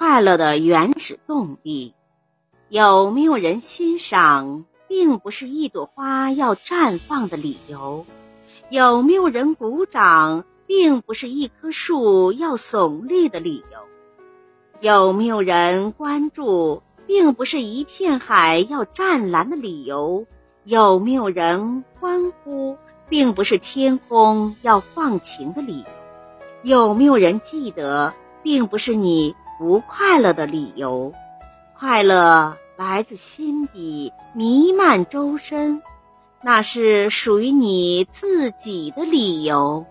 快乐的原始动力？有没有人欣赏，并不是一朵花要绽放的理由；有没有人鼓掌，并不是一棵树要耸立的理由；有没有人关注，并不是一片海要湛蓝的理由；有没有人欢呼，并不是天空要放晴的理由；有没有人记得，并不是你。不快乐的理由，快乐来自心底，弥漫周身，那是属于你自己的理由。